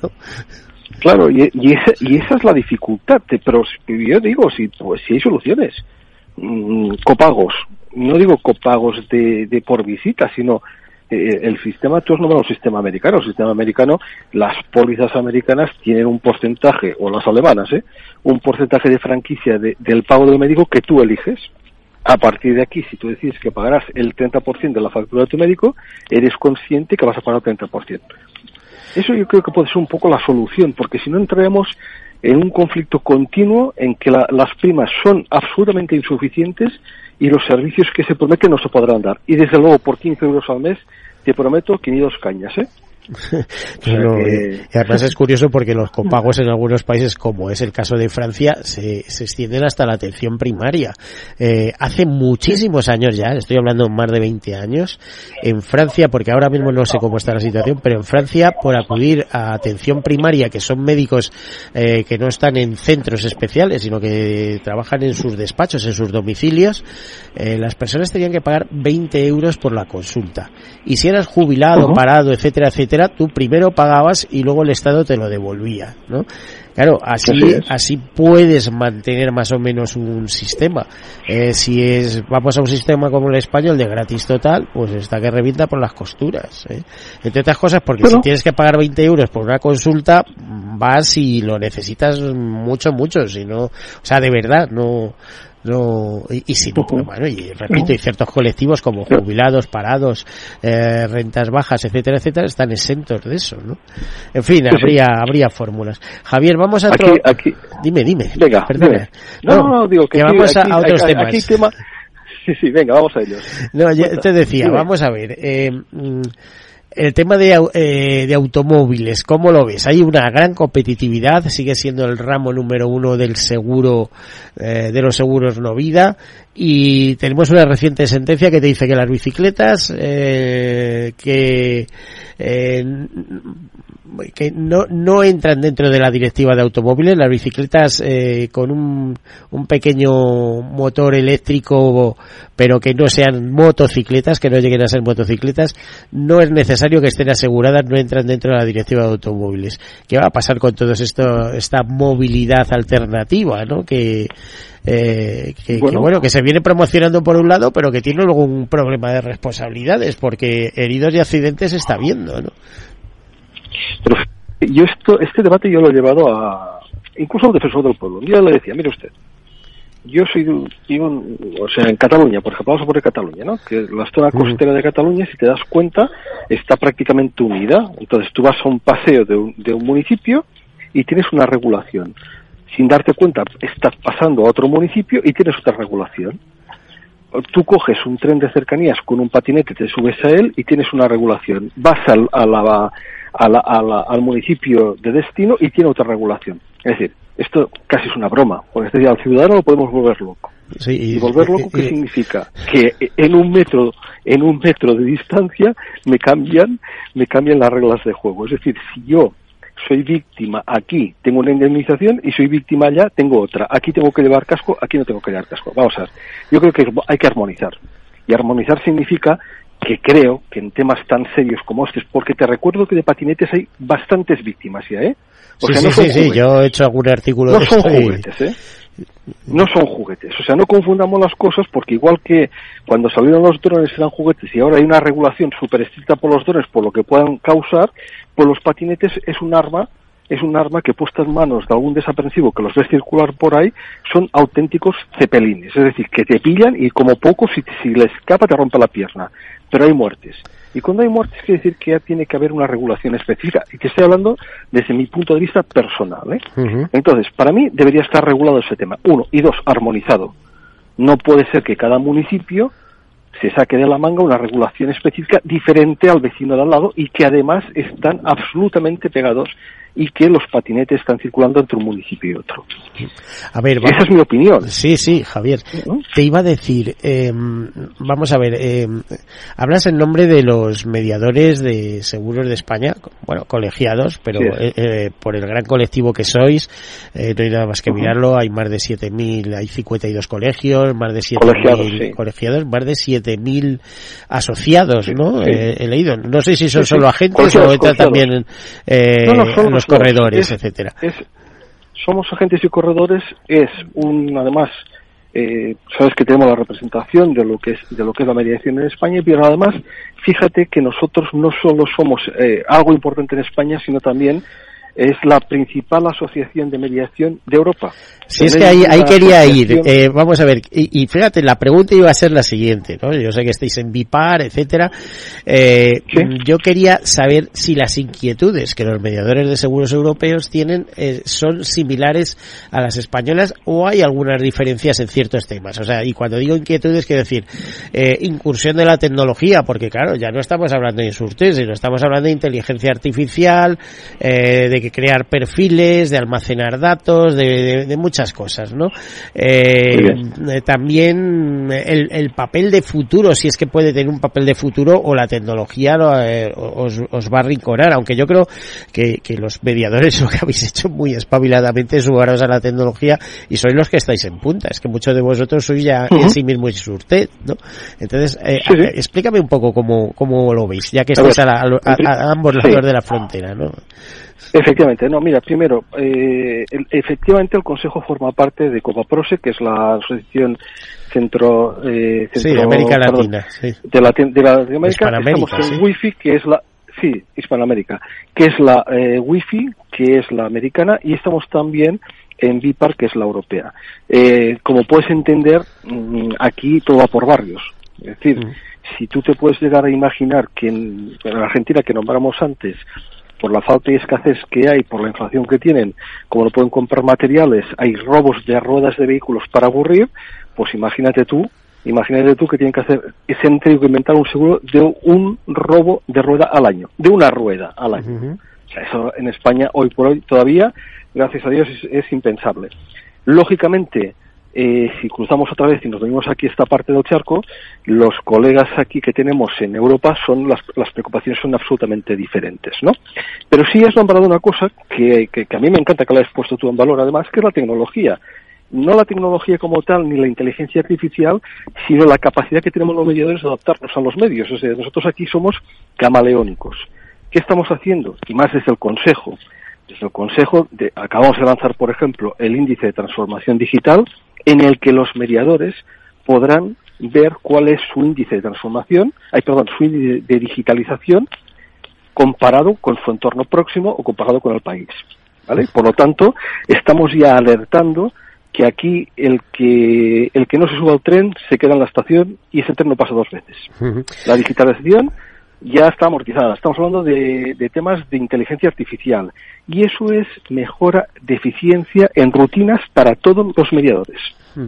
Claro, y, y, esa, y esa es la dificultad, pero yo digo, si, pues, si hay soluciones, mm, copagos, no digo copagos de, de por visita, sino eh, el sistema, tú has nombrado el sistema americano, el sistema americano, las pólizas americanas tienen un porcentaje, o las alemanas, ¿eh? un porcentaje de franquicia del pago del médico que tú eliges. A partir de aquí, si tú decides que pagarás el 30% de la factura de tu médico, eres consciente que vas a pagar el 30%. Eso yo creo que puede ser un poco la solución, porque si no entraremos en un conflicto continuo en que las primas son absolutamente insuficientes y los servicios que se prometen no se podrán dar. Y desde luego, por 15 euros al mes, te prometo que ni dos cañas, ¿eh? y además es curioso porque los copagos en algunos países, como es el caso de Francia, se, se extienden hasta la atención primaria. Eh, hace muchísimos años ya, estoy hablando más de 20 años, en Francia, porque ahora mismo no sé cómo está la situación, pero en Francia, por acudir a atención primaria, que son médicos eh, que no están en centros especiales, sino que trabajan en sus despachos, en sus domicilios, eh, las personas tenían que pagar 20 euros por la consulta. Y si eras jubilado, parado, etcétera, etcétera, tú primero pagabas y luego el Estado te lo devolvía, ¿no? Claro, así, así puedes mantener más o menos un sistema. Eh, si es, vamos a un sistema como el español de gratis total, pues está que revienta por las costuras. ¿eh? Entre otras cosas, porque si tienes que pagar 20 euros por una consulta, vas y lo necesitas mucho, mucho. Si no, o sea, de verdad, no, no y, si no pues, bueno y repito y ciertos colectivos como jubilados parados eh, rentas bajas etcétera etcétera están exentos de eso no en fin habría habría fórmulas. Javier vamos a otro aquí, dime dime. Venga No, no, digo que vamos a, otros temas. sí sí venga vamos a ellos no yo te decía vamos a ver eh, mm, el tema de, eh, de, automóviles, ¿cómo lo ves? Hay una gran competitividad, sigue siendo el ramo número uno del seguro, eh, de los seguros no vida, y tenemos una reciente sentencia que te dice que las bicicletas, eh, que eh, que no, no entran dentro de la directiva de automóviles, las bicicletas eh, con un, un pequeño motor eléctrico, pero que no sean motocicletas, que no lleguen a ser motocicletas, no es necesario que estén aseguradas, no entran dentro de la directiva de automóviles. ¿Qué va a pasar con todo esto, esta movilidad alternativa, ¿no? Que, eh, que, bueno. que, bueno. que se viene promocionando por un lado, pero que tiene luego un problema de responsabilidades, porque heridos y accidentes está viendo, ¿no? Pero yo esto, este debate yo lo he llevado a, incluso al defensor del pueblo. Yo le decía, mire usted, yo soy, o sea, en Cataluña, por ejemplo, vamos a poner Cataluña, ¿no? Que la zona costera de Cataluña, si te das cuenta, está prácticamente unida. Entonces tú vas a un paseo de un, de un municipio y tienes una regulación. Sin darte cuenta, estás pasando a otro municipio y tienes otra regulación. Tú coges un tren de cercanías con un patinete, te subes a él y tienes una regulación. Vas al, a la, al municipio de destino y tiene otra regulación. Es decir, esto casi es una broma, porque este día al ciudadano lo podemos volver loco. y, volver loco qué significa que en un metro en un metro de distancia me cambian me cambian las reglas de juego. Es decir, si yo soy víctima aquí, tengo una indemnización y soy víctima allá, tengo otra. Aquí tengo que llevar casco, aquí no tengo que llevar casco. Vamos a ver. Yo creo que hay que armonizar. Y armonizar significa que creo que en temas tan serios como estos, porque te recuerdo que de patinetes hay bastantes víctimas ya, ¿eh? O sí, sea, sí, sí, yo he hecho algún artículo no son juguetes, ¿eh? No son juguetes. O sea, no confundamos las cosas porque igual que cuando salieron los drones eran juguetes y ahora hay una regulación súper estricta por los drones por lo que puedan causar, pues los patinetes es un arma es un arma que puesta en manos de algún desaprensivo que los ves circular por ahí, son auténticos cepelines. Es decir, que te pillan y como poco, si, si le escapa, te rompe la pierna. Pero hay muertes. Y cuando hay muertes quiere decir que ya tiene que haber una regulación específica. Y te estoy hablando desde mi punto de vista personal. ¿eh? Entonces, para mí debería estar regulado ese tema. Uno. Y dos, armonizado. No puede ser que cada municipio se saque de la manga una regulación específica diferente al vecino de al lado y que además están absolutamente pegados y que los patinetes están circulando entre un municipio y otro. A ver, esa es mi opinión. Sí, sí, Javier. Te iba a decir, eh, vamos a ver, eh, hablas en nombre de los mediadores de seguros de España, bueno, colegiados, pero eh, eh, por el gran colectivo que sois, eh, no hay nada más que mirarlo, hay más de 7.000, hay 52 colegios, más de 7.000 colegiados, más de 7.000 asociados, ¿no? he leído. No sé si son solo agentes o entra también eh, los corredores, etcétera. somos agentes y corredores, es un, además, eh, sabes que tenemos la representación de lo que es de lo que es la mediación en España, pero además, fíjate que nosotros no solo somos eh, algo importante en España, sino también es la principal asociación de mediación de Europa. Si es que ahí, ahí quería ir. Eh, vamos a ver, y, fíjate, la pregunta iba a ser la siguiente, ¿no? Yo sé que estáis en BIPAR, etcétera. Eh, Yo quería saber si las inquietudes que los mediadores de seguros europeos tienen eh, son similares a las españolas o hay algunas diferencias en ciertos temas. O sea, y cuando digo inquietudes, quiero decir eh, incursión de la tecnología, porque claro, ya no estamos hablando de insurtes, sino estamos hablando de inteligencia artificial, eh, de que crear perfiles, de almacenar datos, de, de, muchas cosas, ¿no? Eh, eh, también el, el, papel de futuro, si es que puede tener un papel de futuro o la tecnología eh, os, os, va a rinconar, aunque yo creo que, que, los mediadores lo que habéis hecho muy espabiladamente es jugaros a la tecnología y sois los que estáis en punta, es que muchos de vosotros sois ya en sí mismo usted, ¿no? Entonces, eh, explícame un poco cómo, cómo lo veis, ya que estáis a, a, a, ambos lados de la frontera, ¿no? Efectivamente, no, mira, primero, eh, efectivamente el Consejo forma parte de Copaprose, que es la asociación centro, eh, centro sí, América Latina, sí. de, la, de Latinoamérica, estamos en Wi-Fi, que es la, sí, Hispanoamérica, que es la eh, Wi-Fi, que es la americana, y estamos también en BIPAR, que es la europea. Eh, como puedes entender, mm, aquí todo va por barrios. Es decir, mm. si tú te puedes llegar a imaginar que en, la Argentina, que nombramos antes, por la falta y escasez que hay, por la inflación que tienen, como no pueden comprar materiales, hay robos de ruedas de vehículos para aburrir, pues imagínate tú, imagínate tú que tienen que hacer, ese han que inventar un seguro de un robo de rueda al año, de una rueda al año. O sea, eso en España hoy por hoy todavía gracias a Dios, es, impensable. Lógicamente, eh, si cruzamos otra vez y nos venimos aquí a esta parte del charco, los colegas aquí que tenemos en Europa son las, preocupaciones son absolutamente diferentes, ¿no? Pero sí has nombrado una cosa que, que, a mí me encanta que la hayas puesto tú en valor, además, que es la tecnología. No la tecnología como tal, ni la inteligencia artificial, sino la capacidad que tenemos los mediadores de adaptarnos a los medios. O sea, nosotros aquí somos camaleónicos. ¿Qué estamos haciendo? Y más desde el Consejo desde el Consejo de, acabamos de lanzar, por ejemplo, el índice de transformación digital, en el que los mediadores podrán ver cuál es su índice de transformación, hay, perdón, su índice de digitalización comparado con su entorno próximo o comparado con el país. ¿vale? Por lo tanto, estamos ya alertando que aquí el que el que no se suba al tren se queda en la estación y ese tren no pasa dos veces. La digitalización ya está amortizada. Estamos hablando de, temas de inteligencia artificial y eso es mejora de eficiencia en rutinas para todos los mediadores. Hmm.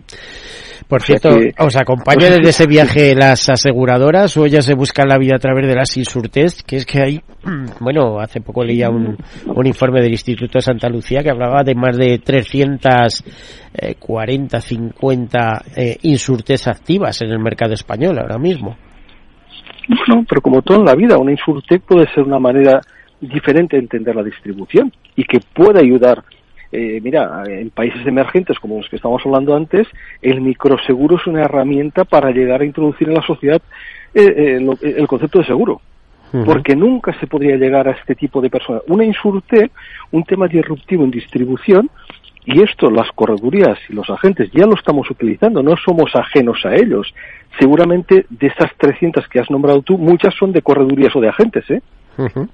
Por cierto, ¿os acompañan desde ese viaje las aseguradoras o ellas se buscan la vida a través de las insurtes? Que es que hay, bueno, hace poco leía un, un informe del Instituto de Santa Lucía que hablaba de más de 340, 50 eh, insurtes activas en el mercado español ahora mismo. Bueno, pero como todo en la vida, una insurtech puede ser una manera diferente de entender la distribución y que puede ayudar. Eh, mira, en países emergentes como los que estamos hablando antes, el microseguro es una herramienta para llegar a introducir en la sociedad eh, eh, el concepto de seguro porque nunca se podría llegar a este tipo de personas. Una insurtech, un tema disruptivo en distribución, y esto las corredurías y los agentes ya lo estamos utilizando, no somos ajenos a ellos. Seguramente de estas 300 que has nombrado tú, muchas son de corredurías o de agentes. ¿eh?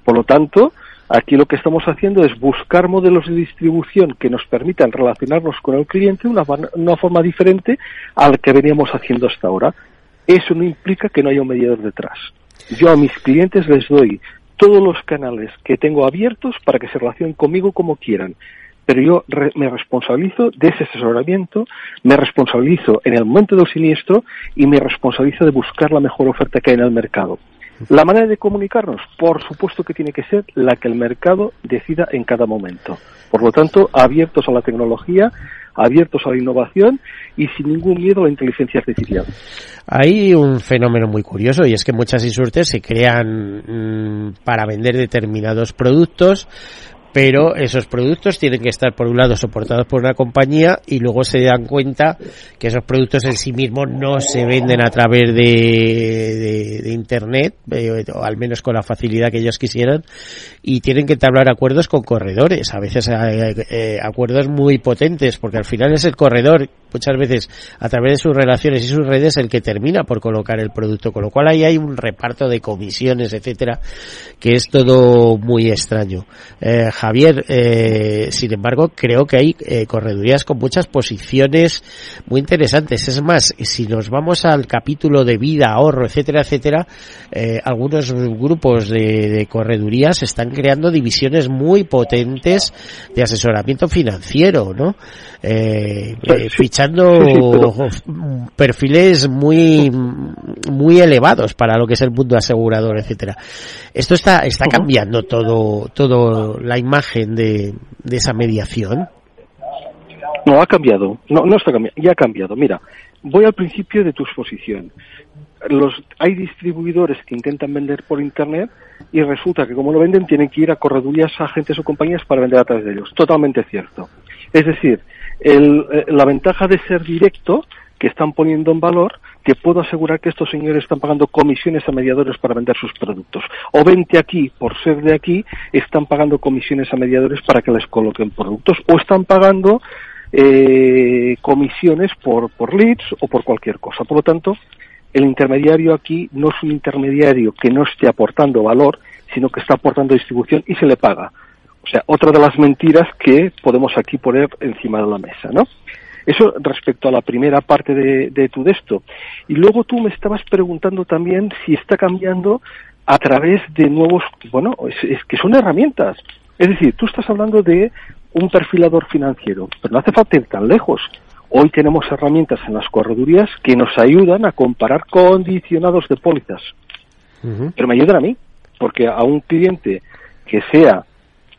Por lo tanto, aquí lo que estamos haciendo es buscar modelos de distribución que nos permitan relacionarnos con el cliente de una, una forma diferente al que veníamos haciendo hasta ahora. Eso no implica que no haya un mediador detrás. Yo a mis clientes les doy todos los canales que tengo abiertos para que se relacionen conmigo como quieran pero yo me responsabilizo de ese asesoramiento, me responsabilizo en el momento del siniestro y me responsabilizo de buscar la mejor oferta que hay en el mercado. La manera de comunicarnos, por supuesto que tiene que ser la que el mercado decida en cada momento. Por lo tanto, abiertos a la tecnología, abiertos a la innovación y sin ningún miedo a la inteligencia artificial. Hay un fenómeno muy curioso y es que muchas insurtes se crean mm, para vender determinados productos pero esos productos tienen que estar por un lado soportados por una compañía y luego se dan cuenta que esos productos en sí mismos no se venden a través de, de, internet eh, al menos con la facilidad que ellos quisieran y tienen que entablar acuerdos con corredores. A veces eh, acuerdos muy potentes porque al final es el corredor muchas veces a través de sus relaciones y sus redes el que termina por colocar el producto. Con lo cual ahí hay un reparto de comisiones etcétera que es todo muy extraño. Eh, Javier, eh, sin embargo, creo que hay eh, corredurías con muchas posiciones muy interesantes. Es más, si nos vamos al capítulo de vida, ahorro, etcétera, etcétera, eh, algunos grupos de, de, corredurías están creando divisiones muy potentes de asesoramiento financiero, ¿no? Eh, eh fichando perfiles muy muy elevados para lo que es el mundo asegurador, etcétera. Esto está está cambiando todo todo la imagen de, de esa mediación. No ha cambiado, no está cambiando, ya ha cambiado. Mira, voy al principio de tu exposición. Los, hay distribuidores que intentan vender por internet y resulta que como lo venden tienen que ir a corredurías, agentes o compañías para vender a través de ellos. Totalmente cierto. Es decir, eh, la ventaja de ser directo que están poniendo en valor, que puedo asegurar que estos señores están pagando comisiones a mediadores para vender sus productos. O vente aquí, por ser de aquí, están pagando comisiones a mediadores para que les coloquen productos. O están pagando eh, comisiones por, por leads o por cualquier cosa. Por lo tanto, el intermediario aquí no es un intermediario que no esté aportando valor, sino que está aportando distribución y se le paga O sea, otra de las mentiras que podemos aquí poner encima de la mesa, ¿no? Eso respecto a la primera parte de, de tu esto. Y luego tú me estabas preguntando también si está cambiando a través de nuevos, bueno, es, que son herramientas. Es decir, tú estás hablando de un perfilador financiero, pero no hace falta ir tan lejos. Hoy tenemos herramientas en las corredurías que nos ayudan a comparar condicionados de pólizas. Pero me ayudan a mí, porque a un cliente que sea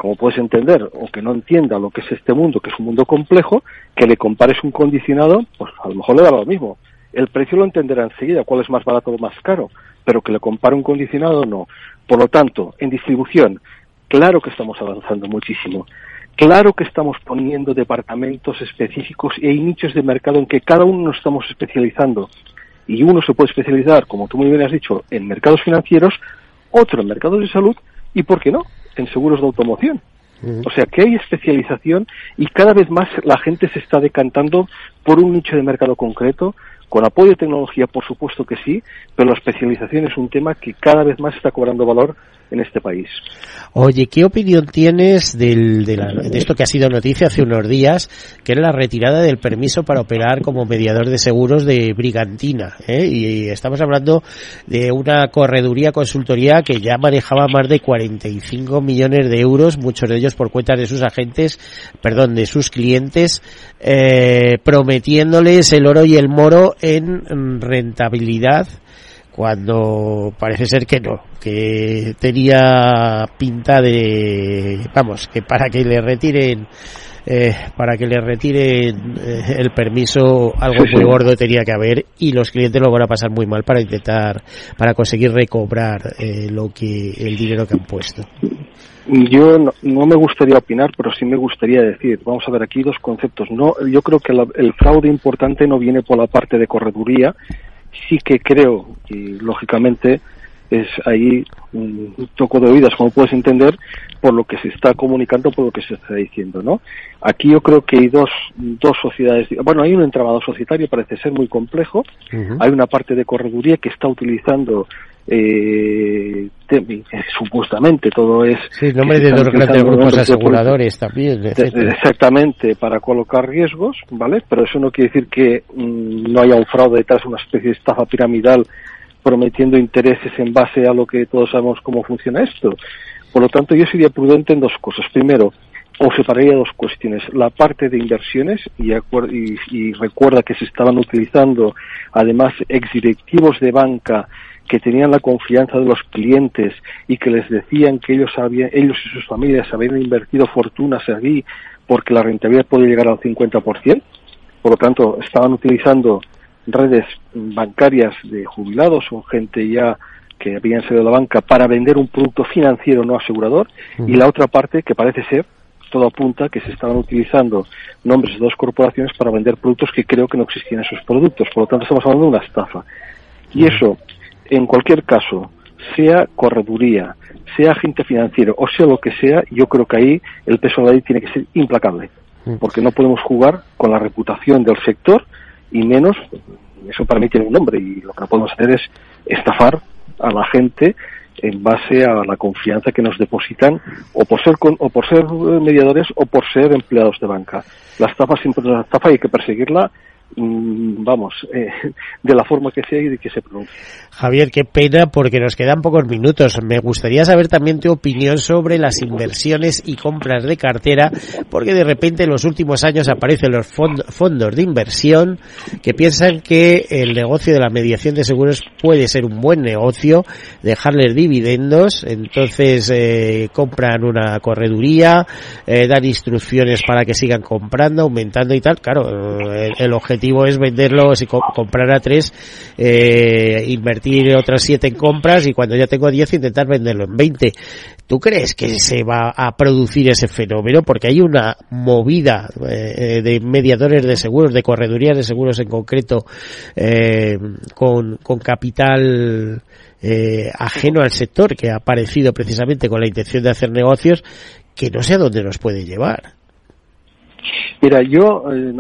como puedes entender, o que no entienda lo que es este mundo, que es un mundo complejo, que le compares un condicionado, pues a lo mejor le da lo mismo. El precio lo entenderá enseguida, cuál es más barato o más caro, pero que le compare un condicionado, no. Por lo tanto, en distribución, claro que estamos avanzando muchísimo. Claro que estamos poniendo departamentos específicos y hay nichos de mercado en que cada uno nos estamos especializando. Y uno se puede especializar, como tú muy bien has dicho, en mercados financieros, otro en mercados de salud y, ¿por qué no?, en seguros de automoción. O sea que hay especialización y cada vez más la gente se está decantando por un nicho de mercado concreto, con apoyo de tecnología, por supuesto que sí, pero la especialización es un tema que cada vez más está cobrando valor en este país. Oye, ¿qué opinión tienes del, de, esto que ha sido noticia hace unos días, que era la retirada del permiso para operar como mediador de seguros de Brigantina? ¿eh? Y estamos hablando de una correduría consultoría que ya manejaba más de 45 millones de euros, muchos de ellos por cuenta de sus agentes, perdón, de sus clientes, eh, prometiéndoles el oro y el moro en rentabilidad cuando parece ser que no, que tenía pinta de, vamos, que para que le retiren, eh, para que le retiren eh, el permiso algo muy gordo tenía que haber y los clientes lo van a pasar muy mal para intentar, para conseguir recobrar eh, lo que, el dinero que han puesto. Yo no, me gustaría opinar, pero sí me gustaría decir, vamos a ver aquí dos conceptos. No, yo creo que el fraude importante no viene por la parte de correduría, sí que creo, y lógicamente es ahí un toco de oídas, como puedes entender, por lo que se está comunicando, por lo que se está diciendo, ¿no? Aquí yo creo que hay dos, dos sociedades, bueno, hay un entramado societario, parece ser muy complejo, hay una parte de correduría que está utilizando eh, supuestamente todo es sí, nombre de dos grandes grupos aseguradores también exactamente para colocar riesgos vale pero eso no quiere decir que mm, no haya un fraude detrás una especie de estafa piramidal prometiendo intereses en base a lo que todos sabemos cómo funciona esto. Por lo tanto yo sería prudente en dos cosas. Primero o separaría dos cuestiones. La parte de inversiones, y, y, y, recuerda que se estaban utilizando además exdirectivos de banca que tenían la confianza de los clientes y que les decían que ellos habían, ellos y sus familias habían invertido fortunas allí porque la rentabilidad podía llegar al 50%. Por lo tanto, estaban utilizando redes bancarias de jubilados o gente ya que habían salido de la banca para vender un producto financiero no asegurador y la otra parte que parece ser todo apunta que se estaban utilizando nombres de dos corporaciones para vender productos que creo que no existían esos productos. Por lo tanto, estamos hablando de una estafa. Y eso en cualquier caso, sea correduría, sea agente financiero o sea lo que sea, yo creo que ahí el peso de la ley tiene que ser implacable, porque no podemos jugar con la reputación del sector y menos, eso para mí tiene un nombre y lo que no podemos hacer es estafar a la gente en base a la confianza que nos depositan o por ser o por ser mediadores o por ser empleados de banca. La estafa siempre es una estafa y hay que perseguirla vamos, eh, de la forma que sea y de que se pronuncie. Javier, qué pena porque nos quedan pocos minutos. Me gustaría saber también tu opinión sobre las inversiones y compras de cartera, porque de repente en los últimos años aparecen los fondos de inversión que piensan que el negocio de la mediación de seguros puede ser un buen negocio, dejarles dividendos, entonces eh, compran una correduría, eh, dan instrucciones para que sigan comprando, aumentando y tal. Claro, el objetivo es venderlo, si comprar a tres, eh, invertir otras siete en compras y cuando ya tengo diez intentar venderlo en veinte. ¿Tú crees que se va a producir ese fenómeno? Porque hay una movida eh, de mediadores de seguros, de corredurías de seguros en concreto, eh, con, con capital eh, ajeno al sector que ha aparecido precisamente con la intención de hacer negocios que no sé a dónde nos puede llevar. Mira, yo, eh,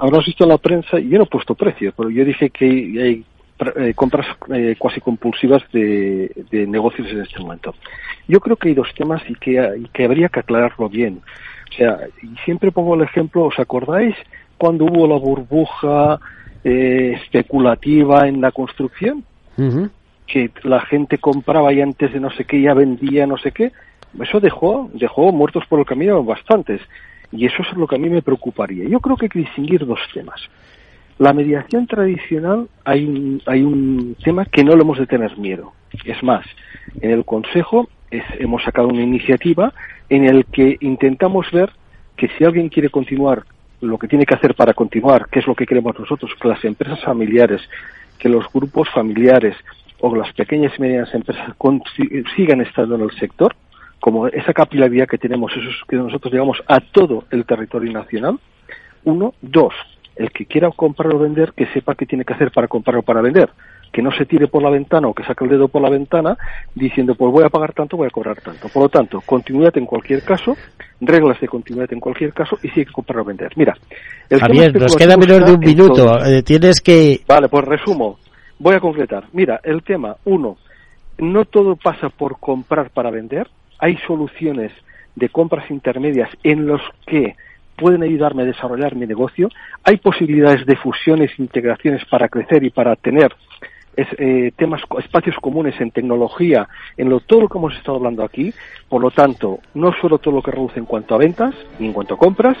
habrás visto en la prensa, yo no he puesto precios, pero yo dije que hay eh, compras eh, cuasi compulsivas de, negocios en este momento. Yo creo que hay dos temas y que, y que habría que aclararlo bien. O sea, y siempre pongo el ejemplo, ¿os acordáis cuando hubo la burbuja eh, especulativa en la construcción? Que la gente compraba y antes de no sé qué ya vendía no sé qué. Eso dejó, dejó muertos por el camino bastantes. Y eso es lo que a mí me preocuparía. Yo creo que hay que distinguir dos temas. La mediación tradicional hay un, hay un tema que no le hemos de tener miedo. Es más, en el Consejo hemos sacado una iniciativa en el que intentamos ver que si alguien quiere continuar lo que tiene que hacer para continuar, que es lo que queremos nosotros, que las empresas familiares, que los grupos familiares o las pequeñas y medianas empresas sigan estando en el sector, como esa capilaridad que tenemos, eso es que nosotros llegamos a todo el territorio nacional. Uno, dos, el que quiera comprar o vender, que sepa qué tiene que hacer para comprar o para vender. Que no se tire por la ventana o que saque el dedo por la ventana diciendo, pues voy a pagar tanto, voy a cobrar tanto. Por lo tanto, continuidad en cualquier caso, reglas de continuidad en cualquier caso y si hay que comprar o vender. Mira, el Javier, nos queda menos de un minuto. Eh, tienes que. Vale, pues resumo. Voy a concretar. Mira, el tema, uno, no todo pasa por comprar para vender. Hay soluciones de compras intermedias en los que pueden ayudarme a desarrollar mi negocio. Hay posibilidades de fusiones, integraciones para crecer y para tener eh, temas, espacios comunes en tecnología, en lo, todo lo que hemos estado hablando aquí. Por lo tanto, no solo todo lo que reduce en cuanto a ventas ni en cuanto a compras,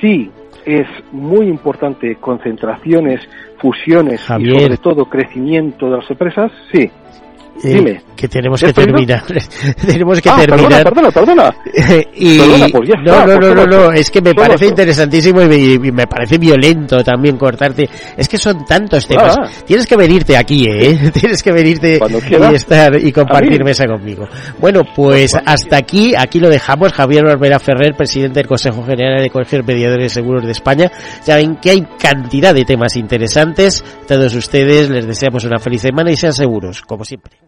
sí es muy importante concentraciones, fusiones y sobre todo crecimiento de las empresas, sí. Eh, Dime. Que tenemos que terminar. tenemos que ah, terminar. Perdona, perdona, y no, no, no, no, no, es que me parece interesantísimo y me, parece violento también cortarte. Es que son tantos temas. Tienes que venirte aquí, ¿eh? Tienes que venirte y estar y compartir mesa conmigo. Bueno, pues hasta aquí, aquí lo dejamos. Javier Barbera Ferrer, presidente del Consejo General de Colegios Mediadores Seguros de España. Ya ven que hay cantidad de temas interesantes. Todos ustedes les deseamos una feliz semana y sean seguros, como siempre.